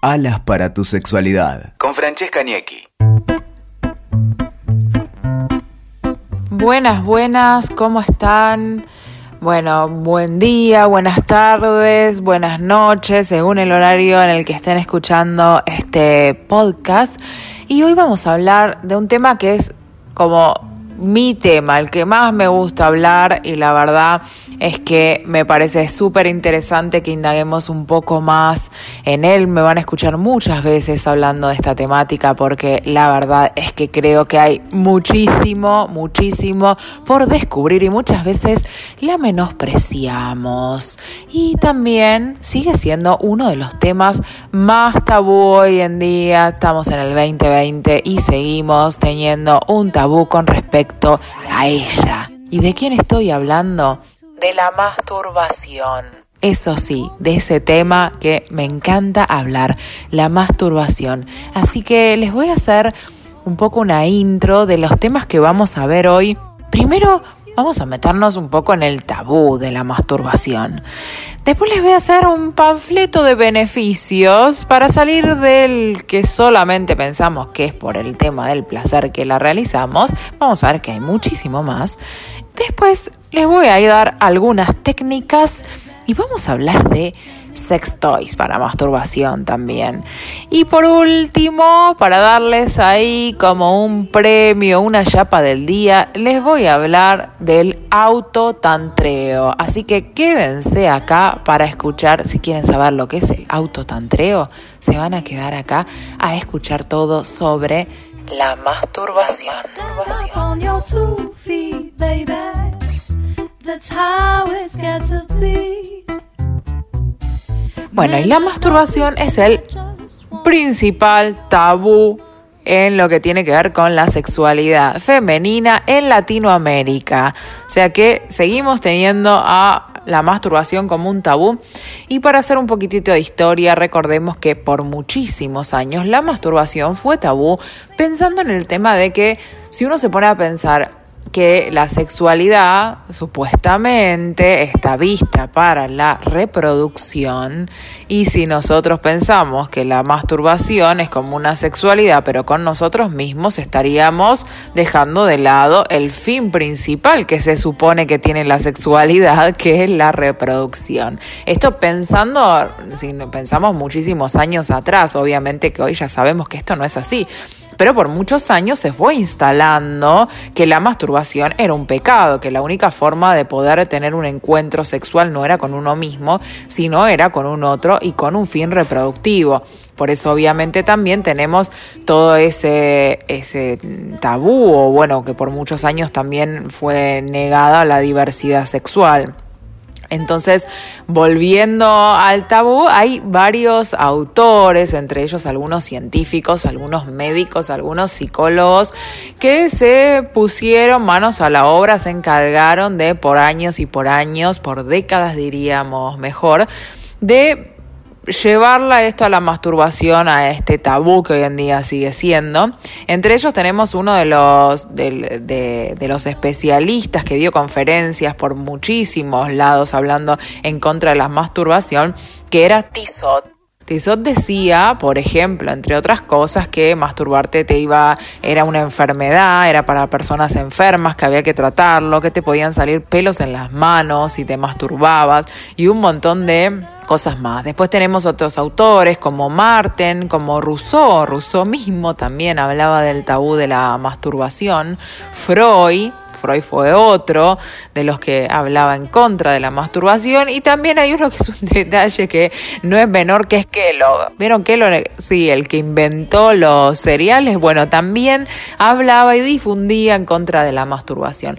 Alas para tu sexualidad. Con Francesca Niecki. Buenas, buenas, ¿cómo están? Bueno, buen día, buenas tardes, buenas noches, según el horario en el que estén escuchando este podcast. Y hoy vamos a hablar de un tema que es como mi tema, el que más me gusta hablar y la verdad es que me parece súper interesante que indaguemos un poco más en él. Me van a escuchar muchas veces hablando de esta temática porque la verdad es que creo que hay muchísimo, muchísimo por descubrir y muchas veces la menospreciamos. Y también sigue siendo uno de los temas más tabú hoy en día. Estamos en el 2020 y seguimos teniendo un tabú con respecto a ella. ¿Y de quién estoy hablando? De la masturbación. Eso sí, de ese tema que me encanta hablar, la masturbación. Así que les voy a hacer un poco una intro de los temas que vamos a ver hoy. Primero, vamos a meternos un poco en el tabú de la masturbación. Después les voy a hacer un panfleto de beneficios para salir del que solamente pensamos que es por el tema del placer que la realizamos. Vamos a ver que hay muchísimo más. Después les voy a dar algunas técnicas y vamos a hablar de sex toys para masturbación también. Y por último, para darles ahí como un premio, una chapa del día, les voy a hablar del autotantreo. Así que quédense acá para escuchar, si quieren saber lo que es el autotantreo, se van a quedar acá a escuchar todo sobre la masturbación. Bueno, y la masturbación es el principal tabú en lo que tiene que ver con la sexualidad femenina en Latinoamérica. O sea que seguimos teniendo a la masturbación como un tabú. Y para hacer un poquitito de historia, recordemos que por muchísimos años la masturbación fue tabú, pensando en el tema de que si uno se pone a pensar que la sexualidad supuestamente está vista para la reproducción y si nosotros pensamos que la masturbación es como una sexualidad pero con nosotros mismos estaríamos dejando de lado el fin principal que se supone que tiene la sexualidad que es la reproducción. Esto pensando, si pensamos muchísimos años atrás, obviamente que hoy ya sabemos que esto no es así pero por muchos años se fue instalando que la masturbación era un pecado, que la única forma de poder tener un encuentro sexual no era con uno mismo, sino era con un otro y con un fin reproductivo. Por eso obviamente también tenemos todo ese, ese tabú, o bueno, que por muchos años también fue negada la diversidad sexual. Entonces, volviendo al tabú, hay varios autores, entre ellos algunos científicos, algunos médicos, algunos psicólogos, que se pusieron manos a la obra, se encargaron de por años y por años, por décadas diríamos mejor, de llevarla esto a la masturbación, a este tabú que hoy en día sigue siendo. Entre ellos tenemos uno de los, de, los especialistas que dio conferencias por muchísimos lados hablando en contra de la masturbación, que era Tizot. Tizot decía, por ejemplo, entre otras cosas, que masturbarte te iba, era una enfermedad, era para personas enfermas, que había que tratarlo, que te podían salir pelos en las manos si te masturbabas y un montón de cosas más. Después tenemos otros autores como Marten, como Rousseau. Rousseau mismo también hablaba del tabú de la masturbación. Freud, Freud fue otro de los que hablaba en contra de la masturbación. Y también hay uno que es un detalle que no es menor, que es Kellogg. ¿Vieron Kellogg? Sí, el que inventó los cereales. Bueno, también hablaba y difundía en contra de la masturbación.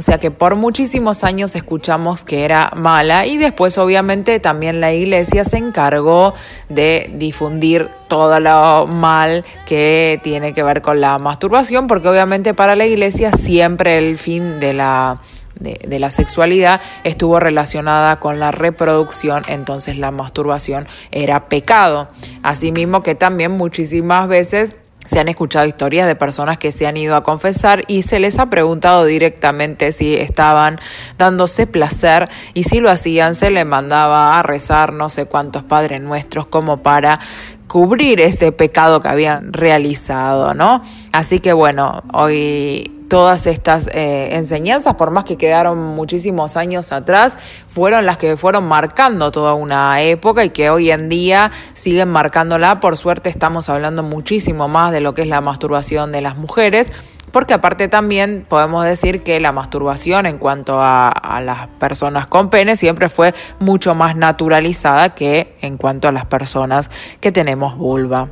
O sea que por muchísimos años escuchamos que era mala y después obviamente también la iglesia se encargó de difundir todo lo mal que tiene que ver con la masturbación, porque obviamente para la iglesia siempre el fin de la de, la sexualidad estuvo relacionada con la reproducción, entonces la masturbación era pecado. Asimismo que también muchísimas veces se han escuchado historias de personas que se han ido a confesar y se les ha preguntado directamente si estaban dándose placer y si lo hacían se les mandaba a rezar no sé cuántos padres nuestros como para cubrir ese pecado que habían realizado, ¿no? Así que bueno, hoy todas estas eh, enseñanzas, por más que quedaron muchísimos años atrás, fueron las que fueron marcando toda una época y que hoy en día siguen marcándola. Por suerte estamos hablando muchísimo más de lo que es la masturbación de las mujeres porque aparte también podemos decir que la masturbación en cuanto a, las personas con pene siempre fue mucho más naturalizada que en cuanto a las personas que tenemos vulva.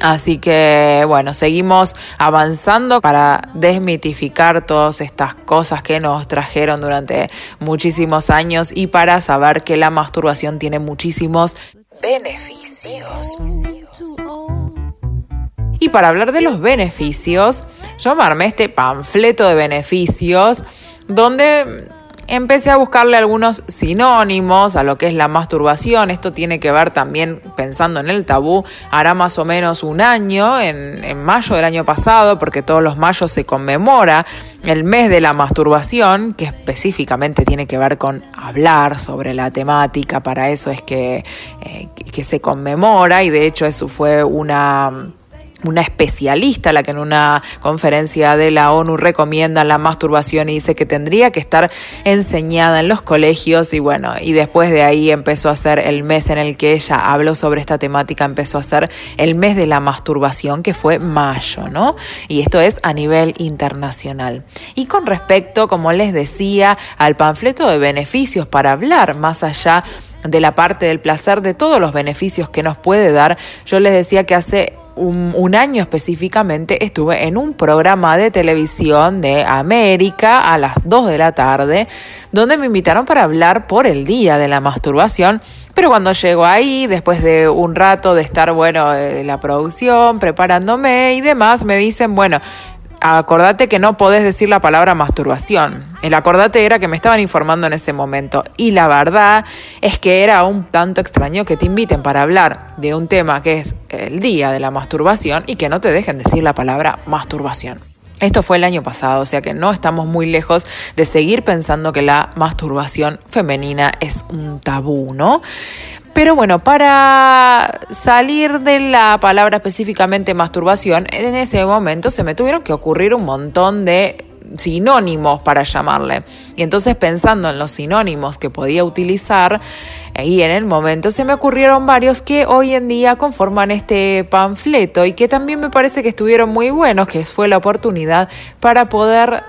Así que bueno, seguimos avanzando para desmitificar todas estas cosas que nos trajeron durante muchísimos años y para saber que la masturbación tiene muchísimos beneficios. Y para hablar de los beneficios, yo me armé este panfleto de beneficios donde empecé a buscarle algunos sinónimos a lo que es la masturbación. Esto tiene que ver también, pensando en el tabú, hará más o menos un año, en, en, mayo del año pasado, porque todos los mayos se conmemora el mes de la masturbación, que específicamente tiene que ver con hablar sobre la temática. Para eso es que, eh, que se conmemora y de hecho eso fue una una especialista, la que en una conferencia de la ONU recomienda la masturbación y dice que tendría que estar enseñada en los colegios y bueno, y después de ahí empezó a ser el mes en el que ella habló sobre esta temática, empezó a ser el mes de la masturbación que fue mayo, ¿no? Y esto es a nivel internacional. Y con respecto, como les decía, al panfleto de beneficios para hablar más allá de la parte del placer, de todos los beneficios que nos puede dar, yo les decía que hace un, año específicamente estuve en un programa de televisión de América a las 2 de la tarde, donde me invitaron para hablar por el día de la masturbación. Pero cuando llego ahí, después de un rato de estar, bueno, en la producción, preparándome y demás, me dicen, bueno, acordate que no podés decir la palabra masturbación. El acordate era que me estaban informando en ese momento. Y la verdad es que era un tanto extraño que te inviten para hablar de un tema que es el día de la masturbación y que no te dejen decir la palabra masturbación. Esto fue el año pasado, o sea que no estamos muy lejos de seguir pensando que la masturbación femenina es un tabú, ¿no? Pero bueno, para salir de la palabra específicamente masturbación, en ese momento se me tuvieron que ocurrir un montón de sinónimos para llamarle. Y entonces pensando en los sinónimos que podía utilizar, y en el momento se me ocurrieron varios que hoy en día conforman este panfleto y que también me parece que estuvieron muy buenos, que fue la oportunidad para poder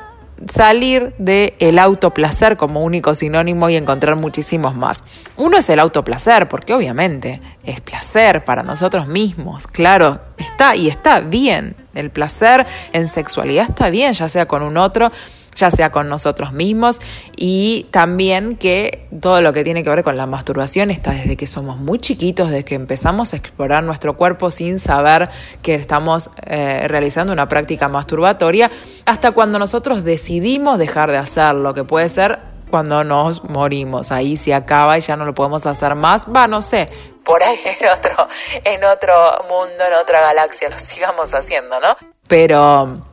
salir de el autoplacer como único sinónimo y encontrar muchísimos más. Uno es el autoplacer, porque obviamente es placer para nosotros mismos, claro, está y está bien. El placer en sexualidad está bien, ya sea con un otro, ya sea con nosotros mismos y también que todo lo que tiene que ver con la masturbación está desde que somos muy chiquitos, desde que empezamos a explorar nuestro cuerpo sin saber que estamos eh, realizando una práctica masturbatoria, hasta cuando nosotros decidimos dejar de hacerlo, que puede ser cuando nos morimos, ahí se acaba y ya no lo podemos hacer más, va, no sé, por ahí en otro, en otro mundo, en otra galaxia lo sigamos haciendo, ¿no? Pero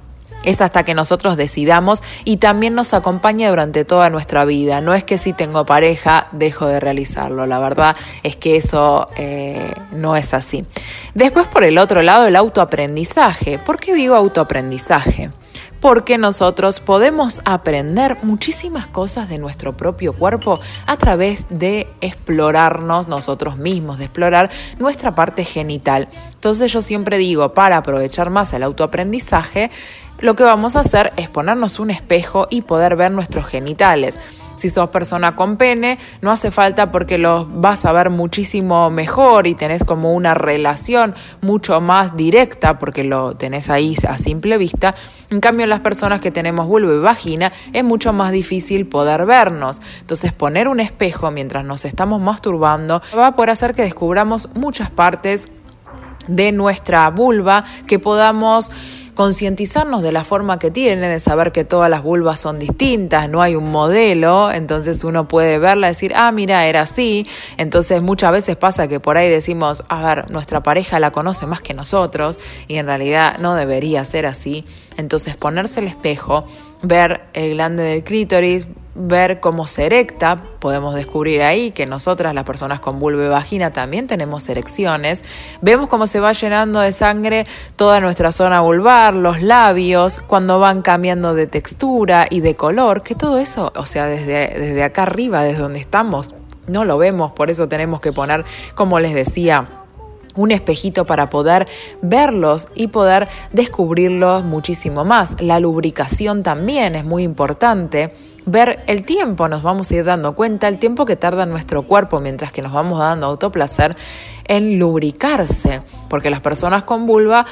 es hasta que nosotros decidamos y también nos acompaña durante toda nuestra vida. No es que si tengo pareja dejo de realizarlo, la verdad es que eso eh, no es así. Después por el otro lado el autoaprendizaje. ¿Por qué digo autoaprendizaje? Porque nosotros podemos aprender muchísimas cosas de nuestro propio cuerpo a través de explorarnos nosotros mismos, de explorar nuestra parte genital. Entonces yo siempre digo, para aprovechar más el autoaprendizaje, lo que vamos a hacer es ponernos un espejo y poder ver nuestros genitales. Si sos persona con pene, no hace falta porque los vas a ver muchísimo mejor y tenés como una relación mucho más directa porque lo tenés ahí a simple vista. En cambio, las personas que tenemos vulva y vagina es mucho más difícil poder vernos. Entonces, poner un espejo mientras nos estamos masturbando va a poder hacer que descubramos muchas partes de nuestra vulva que podamos concientizarnos de la forma que tiene, de saber que todas las vulvas son distintas, no hay un modelo, entonces uno puede verla y decir, ah, mira, era así. Entonces muchas veces pasa que por ahí decimos, a ver, nuestra pareja la conoce más que nosotros y en realidad no debería ser así. Entonces ponerse el espejo, ver el glande del clítoris, ver cómo se erecta, podemos descubrir ahí que nosotras, las personas con vulva y vagina, también tenemos erecciones. Vemos cómo se va llenando de sangre toda nuestra zona vulvar, los labios, cuando van cambiando de textura y de color, que todo eso, o sea, desde, desde acá arriba, desde donde estamos, no lo vemos, por eso tenemos que poner, como les decía, un espejito para poder verlos y poder descubrirlos muchísimo más. La lubricación también es muy importante. Ver el tiempo, nos vamos a ir dando cuenta, el tiempo que tarda nuestro cuerpo mientras que nos vamos dando autoplacer en lubricarse, porque las personas con vulva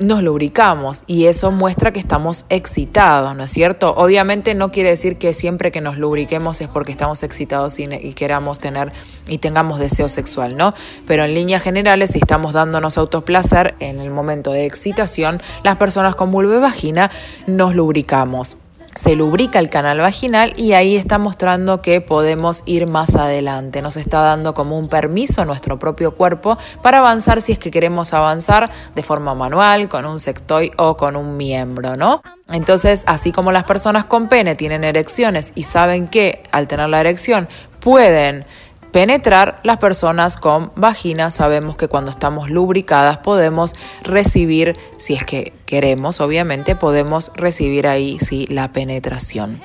nos lubricamos y eso muestra que estamos excitados, ¿no es cierto? Obviamente no quiere decir que siempre que nos lubriquemos es porque estamos excitados y, queramos tener y tengamos deseo sexual, ¿no? Pero en líneas generales, si estamos dándonos autoplacer en el momento de excitación, las personas con vulva y vagina nos lubricamos se lubrica el canal vaginal y ahí está mostrando que podemos ir más adelante. Nos está dando como un permiso a nuestro propio cuerpo para avanzar si es que queremos avanzar de forma manual, con un sextoy o con un miembro, ¿no? Entonces, así como las personas con pene tienen erecciones y saben que al tener la erección pueden penetrar, las personas con vagina sabemos que cuando estamos lubricadas podemos recibir, si es que queremos, obviamente, podemos recibir ahí sí la penetración.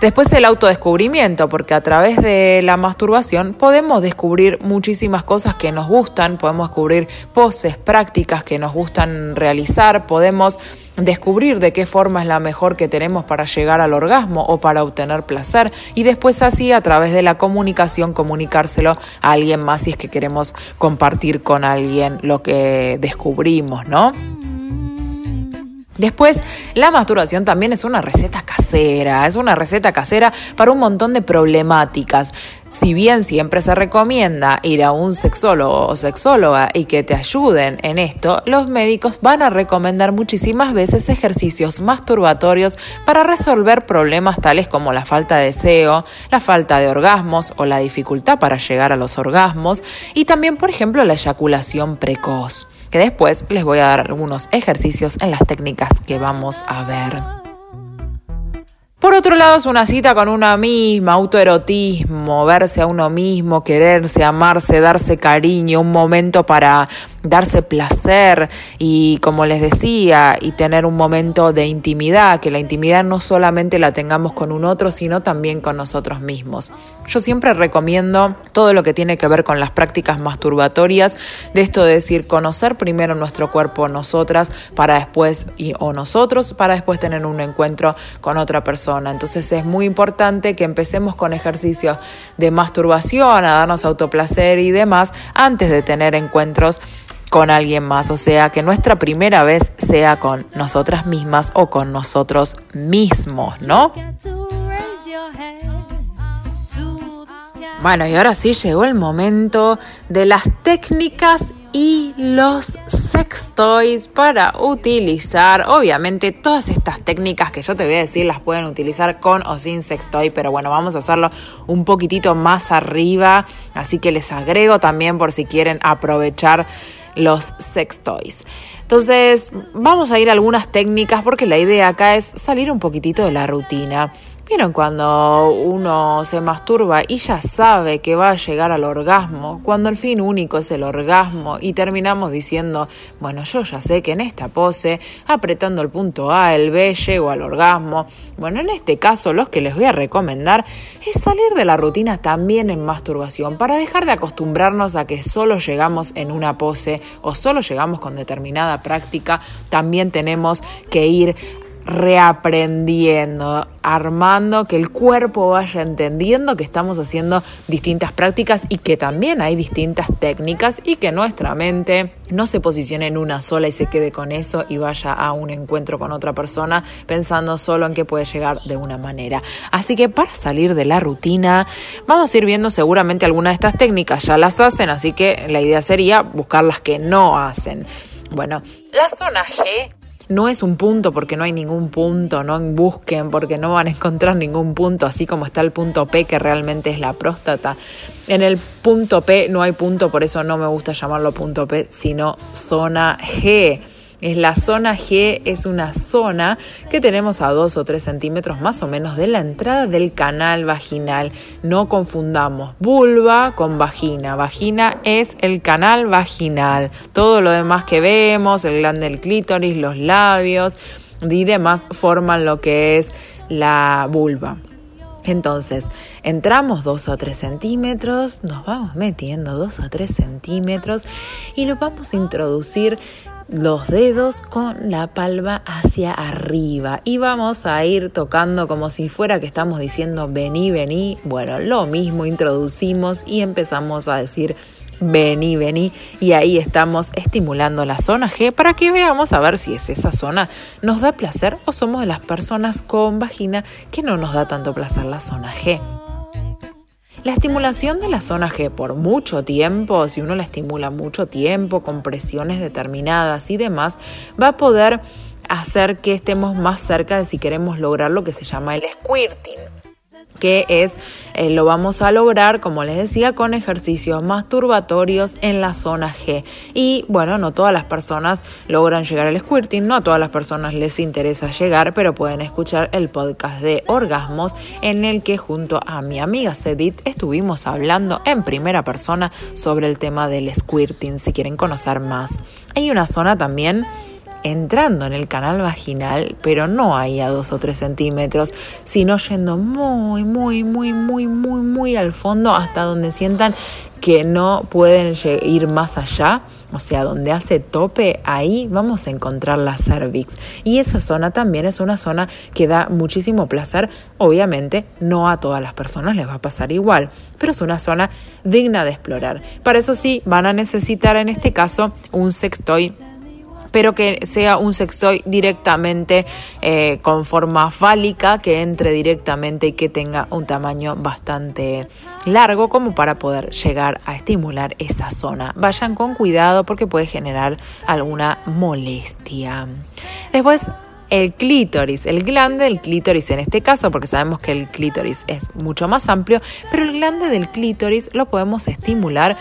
Después el autodescubrimiento, porque a través de la masturbación podemos descubrir muchísimas cosas que nos gustan, podemos descubrir poses, prácticas que nos gustan realizar, podemos descubrir de qué forma es la mejor que tenemos para llegar al orgasmo o para obtener placer y después así a través de la comunicación comunicárselo a alguien más si es que queremos compartir con alguien lo que descubrimos, ¿no? Después, la masturbación también es una receta casera, es una receta casera para un montón de problemáticas. Si bien siempre se recomienda ir a un sexólogo o sexóloga y que te ayuden en esto, los médicos van a recomendar muchísimas veces ejercicios masturbatorios para resolver problemas tales como la falta de deseo, la falta de orgasmos o la dificultad para llegar a los orgasmos y también, por ejemplo, la eyaculación precoz que después les voy a dar algunos ejercicios en las técnicas que vamos a ver. Por otro lado, es una cita con una misma, autoerotismo, verse a uno mismo, quererse, amarse, darse cariño, un momento para darse placer y como les decía, y tener un momento de intimidad, que la intimidad no solamente la tengamos con un otro, sino también con nosotros mismos. Yo siempre recomiendo todo lo que tiene que ver con las prácticas masturbatorias, de esto de decir, conocer primero nuestro cuerpo nosotras para después, y, o nosotros, para después tener un encuentro con otra persona. Entonces es muy importante que empecemos con ejercicios de masturbación, a darnos autoplacer y demás, antes de tener encuentros con alguien más, o sea, que nuestra primera vez sea con nosotras mismas o con nosotros mismos, ¿no? Bueno, y ahora sí llegó el momento de las técnicas y los sex toys para utilizar. Obviamente, todas estas técnicas que yo te voy a decir las pueden utilizar con o sin sex toy, pero bueno, vamos a hacerlo un poquitito más arriba. Así que les agrego también por si quieren aprovechar los sex toys. Entonces, vamos a ir a algunas técnicas porque la idea acá es salir un poquitito de la rutina. ¿Vieron cuando uno se masturba y ya sabe que va a llegar al orgasmo? Cuando el fin único es el orgasmo y terminamos diciendo, bueno, yo ya sé que en esta pose, apretando el punto A, el B, llego al orgasmo. Bueno, en este caso, los que les voy a recomendar es salir de la rutina también en masturbación para dejar de acostumbrarnos a que solo llegamos en una pose o solo llegamos con determinada práctica. También tenemos que ir reaprendiendo, armando, que el cuerpo vaya entendiendo que estamos haciendo distintas prácticas y que también hay distintas técnicas y que nuestra mente no se posicione en una sola y se quede con eso y vaya a un encuentro con otra persona pensando solo en que puede llegar de una manera. Así que para salir de la rutina, vamos a ir viendo seguramente algunas de estas técnicas ya las hacen, así que la idea sería buscar las que no hacen. Bueno, la zona G no es un punto porque no hay ningún punto, no busquen porque no van a encontrar ningún punto, así como está el punto P que realmente es la próstata. En el punto P no hay punto, por eso no me gusta llamarlo punto P, sino zona G. Es la zona G, es una zona que tenemos a 2 o 3 centímetros más o menos de la entrada del canal vaginal. No confundamos vulva con vagina. Vagina es el canal vaginal. Todo lo demás que vemos, el glande del clítoris, los labios y demás forman lo que es la vulva. Entonces, entramos 2 o 3 centímetros, nos vamos metiendo 2 o 3 centímetros y lo vamos a introducir los dedos con la palma hacia arriba y vamos a ir tocando como si fuera que estamos diciendo vení, vení. Bueno, lo mismo introducimos y empezamos a decir vení, vení y ahí estamos estimulando la zona G para que veamos a ver si es esa zona nos da placer o somos de las personas con vagina que no nos da tanto placer la zona G. La estimulación de la zona G por mucho tiempo, si uno la estimula mucho tiempo, con presiones determinadas y demás, va a poder hacer que estemos más cerca de si queremos lograr lo que se llama el squirting que es, eh, lo vamos a lograr, como les decía, con ejercicios masturbatorios en la zona G. Y bueno, no todas las personas logran llegar al squirting, no a todas las personas les interesa llegar, pero pueden escuchar el podcast de orgasmos en el que junto a mi amiga Sedit estuvimos hablando en primera persona sobre el tema del squirting, si quieren conocer más. Hay una zona también entrando en el canal vaginal, pero no ahí a dos o tres centímetros, sino yendo muy, muy, muy, muy, muy, muy al fondo hasta donde sientan que no pueden ir más allá, o sea, donde hace tope, ahí vamos a encontrar la cervix. Y esa zona también es una zona que da muchísimo placer. Obviamente, no a todas las personas les va a pasar igual, pero es una zona digna de explorar. Para eso sí, van a necesitar en este caso un sextoy pero que sea un sextoy directamente eh, con forma fálica, que entre directamente y que tenga un tamaño bastante largo como para poder llegar a estimular esa zona. Vayan con cuidado porque puede generar alguna molestia. Después el clítoris, el glande del clítoris en este caso, porque sabemos que el clítoris es mucho más amplio, pero el glande del clítoris lo podemos estimular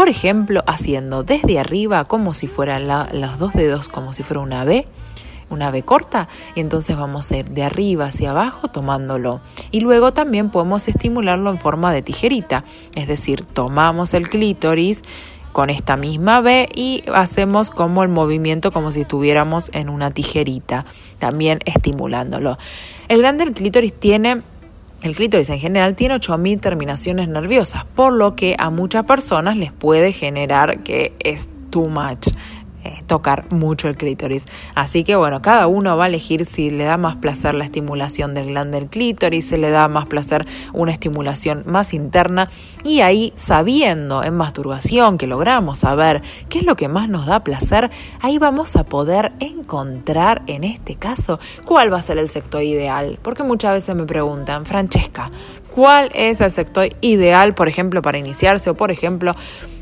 por ejemplo, haciendo desde arriba como si fueran los dos dedos, como si fuera una B, una B corta, y entonces vamos a ir de arriba hacia abajo tomándolo. Y luego también podemos estimularlo en forma de tijerita, es decir, tomamos el clítoris con esta misma B y hacemos como el movimiento como si estuviéramos en una tijerita, también estimulándolo. El grande del clítoris tiene el clítoris en general tiene 8.000 terminaciones nerviosas, por lo que a muchas personas les puede generar que es too much. Eh, tocar mucho el clítoris. Así que bueno, cada uno va a elegir si le da más placer la estimulación del glande del clítoris, si le da más placer una estimulación más interna y ahí sabiendo en masturbación que logramos saber qué es lo que más nos da placer, ahí vamos a poder encontrar en este caso cuál va a ser el sector ideal. Porque muchas veces me preguntan, Francesca, ¿cuál es el sector ideal, por ejemplo, para iniciarse o por ejemplo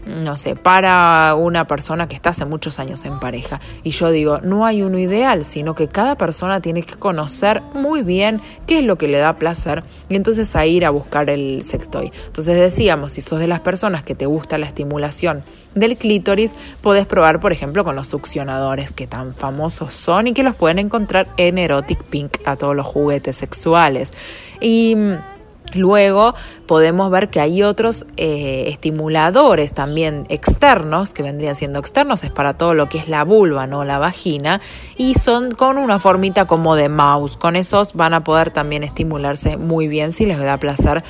no sé, para una persona que está hace muchos años en pareja. Y yo digo, no hay uno ideal, sino que cada persona tiene que conocer muy bien qué es lo que le da placer y entonces a ir a buscar el sextoy. Entonces decíamos, si sos de las personas que te gusta la estimulación del clítoris, podés probar, por ejemplo, con los succionadores que tan famosos son y que los pueden encontrar en Erotic Pink a todos los juguetes sexuales. Y Luego podemos ver que hay otros eh, estimuladores también externos, que vendrían siendo externos, es para todo lo que es la vulva, no la vagina, y son con una formita como de mouse. Con esos van a poder también estimularse muy bien si les da placer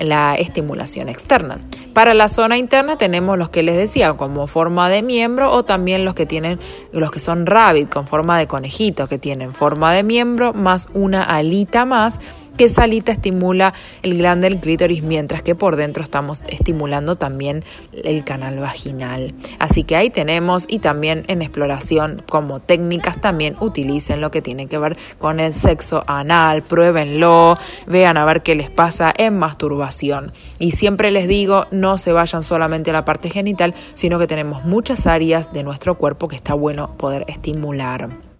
la estimulación externa. Para la zona interna tenemos los que les decía como forma de miembro o también los que tienen los que son rabbit con forma de conejito que tienen forma de miembro más una alita más que salita estimula el glande del clítoris, mientras que por dentro estamos estimulando también el canal vaginal. Así que ahí tenemos y también en exploración como técnicas también utilicen lo que tiene que ver con el sexo anal, pruébenlo, vean a ver qué les pasa en masturbación. Y siempre les digo, no se vayan solamente a la parte genital, sino que tenemos muchas áreas de nuestro cuerpo que está bueno poder estimular.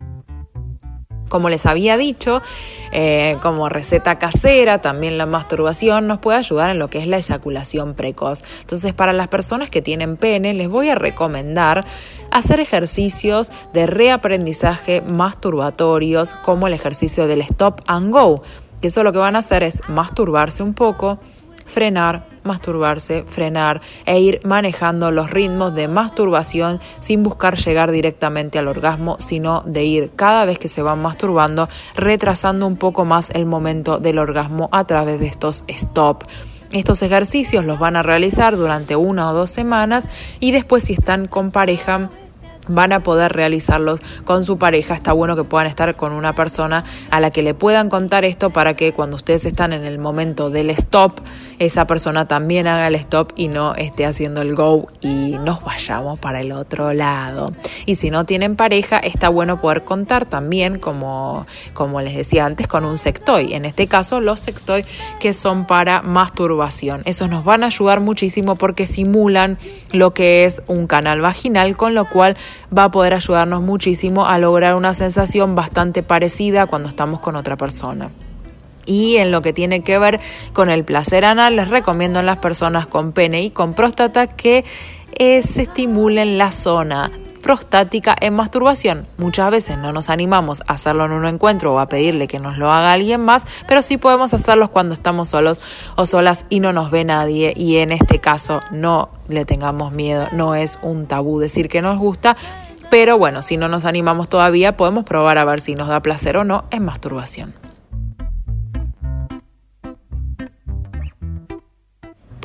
Como les había dicho, eh, como receta casera, también la masturbación nos puede ayudar en lo que es la eyaculación precoz. Entonces, para las personas que tienen pene, les voy a recomendar hacer ejercicios de reaprendizaje masturbatorios, como el ejercicio del stop and go, que eso lo que van a hacer es masturbarse un poco, frenar, masturbarse, frenar e ir manejando los ritmos de masturbación sin buscar llegar directamente al orgasmo, sino de ir cada vez que se van masturbando retrasando un poco más el momento del orgasmo a través de estos stop. Estos ejercicios los van a realizar durante una o dos semanas y después si están con pareja van a poder realizarlos con su pareja. Está bueno que puedan estar con una persona a la que le puedan contar esto para que cuando ustedes están en el momento del stop, esa persona también haga el stop y no esté haciendo el go y nos vayamos para el otro lado. Y si no tienen pareja, está bueno poder contar también, como, como les decía antes, con un sextoy. En este caso, los sextoy que son para masturbación. Esos nos van a ayudar muchísimo porque simulan lo que es un canal vaginal, con lo cual va a poder ayudarnos muchísimo a lograr una sensación bastante parecida cuando estamos con otra persona. Y en lo que tiene que ver con el placer anal, les recomiendo a las personas con pene y con próstata que eh, se estimulen la zona prostática en masturbación. Muchas veces no nos animamos a hacerlo en un encuentro o a pedirle que nos lo haga alguien más, pero sí podemos hacerlos cuando estamos solos o solas y no nos ve nadie y en este caso no le tengamos miedo, no es un tabú decir que nos gusta. Pero bueno, si no nos animamos todavía, podemos probar a ver si nos da placer o no en masturbación.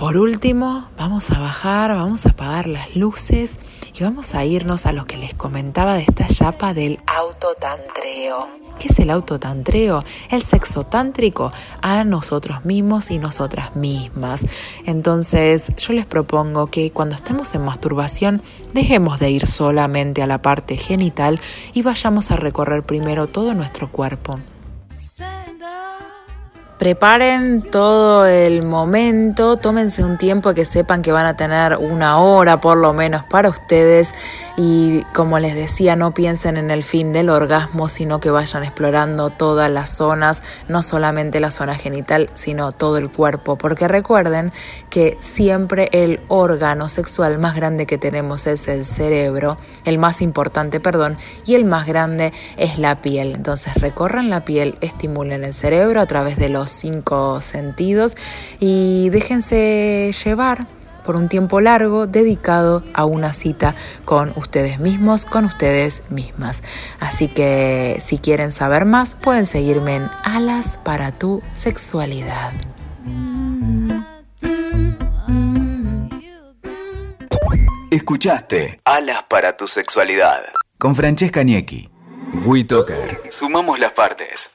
Por último, vamos a bajar, vamos a apagar las luces y vamos a irnos a lo que les comentaba de esta chapa del autotantreo. ¿Qué es el autotantreo? El sexo tántrico a nosotros mismos y nosotras mismas. Entonces, yo les propongo que cuando estemos en masturbación, dejemos de ir solamente a la parte genital y vayamos a recorrer primero todo nuestro cuerpo. Preparen todo el momento, tómense un tiempo que sepan que van a tener una hora por lo menos para ustedes y como les decía, no piensen en el fin del orgasmo, sino que vayan explorando todas las zonas, no solamente la zona genital, sino todo el cuerpo, porque recuerden que siempre el órgano sexual más grande que tenemos es el cerebro, el más importante, perdón, y el más grande es la piel. Entonces recorran la piel, estimulen el cerebro a través de los cinco sentidos y déjense llevar por un tiempo largo dedicado a una cita con ustedes mismos, con ustedes mismas. Así que si quieren saber más, pueden seguirme en Alas para tu sexualidad. Escuchaste Alas para tu sexualidad con Francesca Niecki. WeToker. Sumamos las partes.